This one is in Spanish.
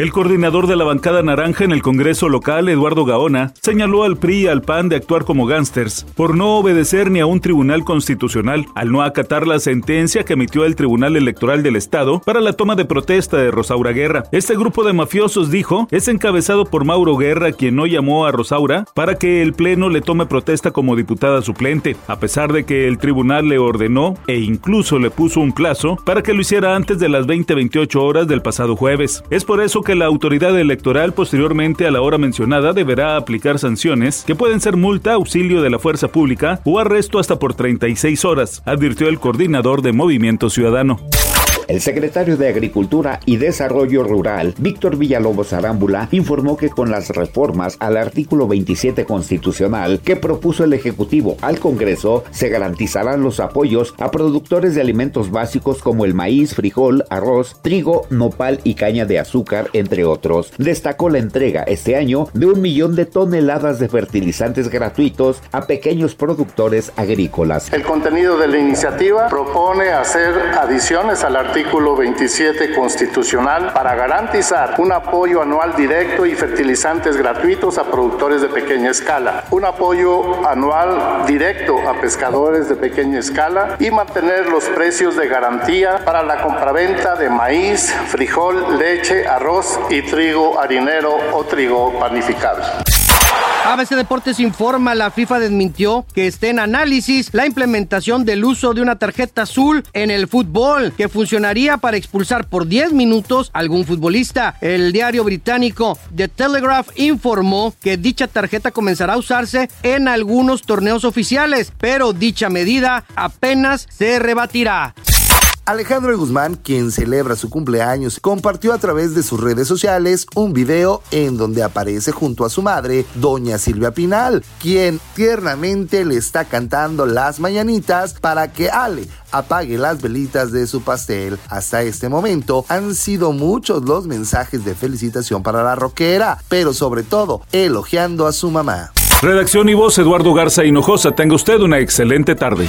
El coordinador de la bancada naranja en el Congreso local, Eduardo Gaona, señaló al PRI y al PAN de actuar como gángsters por no obedecer ni a un tribunal constitucional al no acatar la sentencia que emitió el Tribunal Electoral del Estado para la toma de protesta de Rosaura Guerra. Este grupo de mafiosos, dijo, es encabezado por Mauro Guerra, quien no llamó a Rosaura para que el Pleno le tome protesta como diputada suplente, a pesar de que el tribunal le ordenó e incluso le puso un plazo para que lo hiciera antes de las 20-28 horas del pasado jueves. Es por eso que la autoridad electoral posteriormente a la hora mencionada deberá aplicar sanciones que pueden ser multa, auxilio de la fuerza pública o arresto hasta por 36 horas, advirtió el coordinador de Movimiento Ciudadano. El secretario de Agricultura y Desarrollo Rural, Víctor Villalobos Arámbula, informó que con las reformas al artículo 27 constitucional que propuso el Ejecutivo al Congreso, se garantizarán los apoyos a productores de alimentos básicos como el maíz, frijol, arroz, trigo, nopal y caña de azúcar, entre otros. Destacó la entrega este año de un millón de toneladas de fertilizantes gratuitos a pequeños productores agrícolas. El contenido de la iniciativa propone hacer adiciones al artículo artículo 27 constitucional para garantizar un apoyo anual directo y fertilizantes gratuitos a productores de pequeña escala, un apoyo anual directo a pescadores de pequeña escala y mantener los precios de garantía para la compraventa de maíz, frijol, leche, arroz y trigo harinero o trigo panificado. ABC Deportes informa, la FIFA desmintió que esté en análisis la implementación del uso de una tarjeta azul en el fútbol, que funcionaría para expulsar por 10 minutos a algún futbolista. El diario británico The Telegraph informó que dicha tarjeta comenzará a usarse en algunos torneos oficiales, pero dicha medida apenas se rebatirá. Alejandro Guzmán, quien celebra su cumpleaños, compartió a través de sus redes sociales un video en donde aparece junto a su madre, doña Silvia Pinal, quien tiernamente le está cantando las mañanitas para que Ale apague las velitas de su pastel. Hasta este momento han sido muchos los mensajes de felicitación para la rockera, pero sobre todo elogiando a su mamá. Redacción y voz Eduardo Garza Hinojosa. Tenga usted una excelente tarde.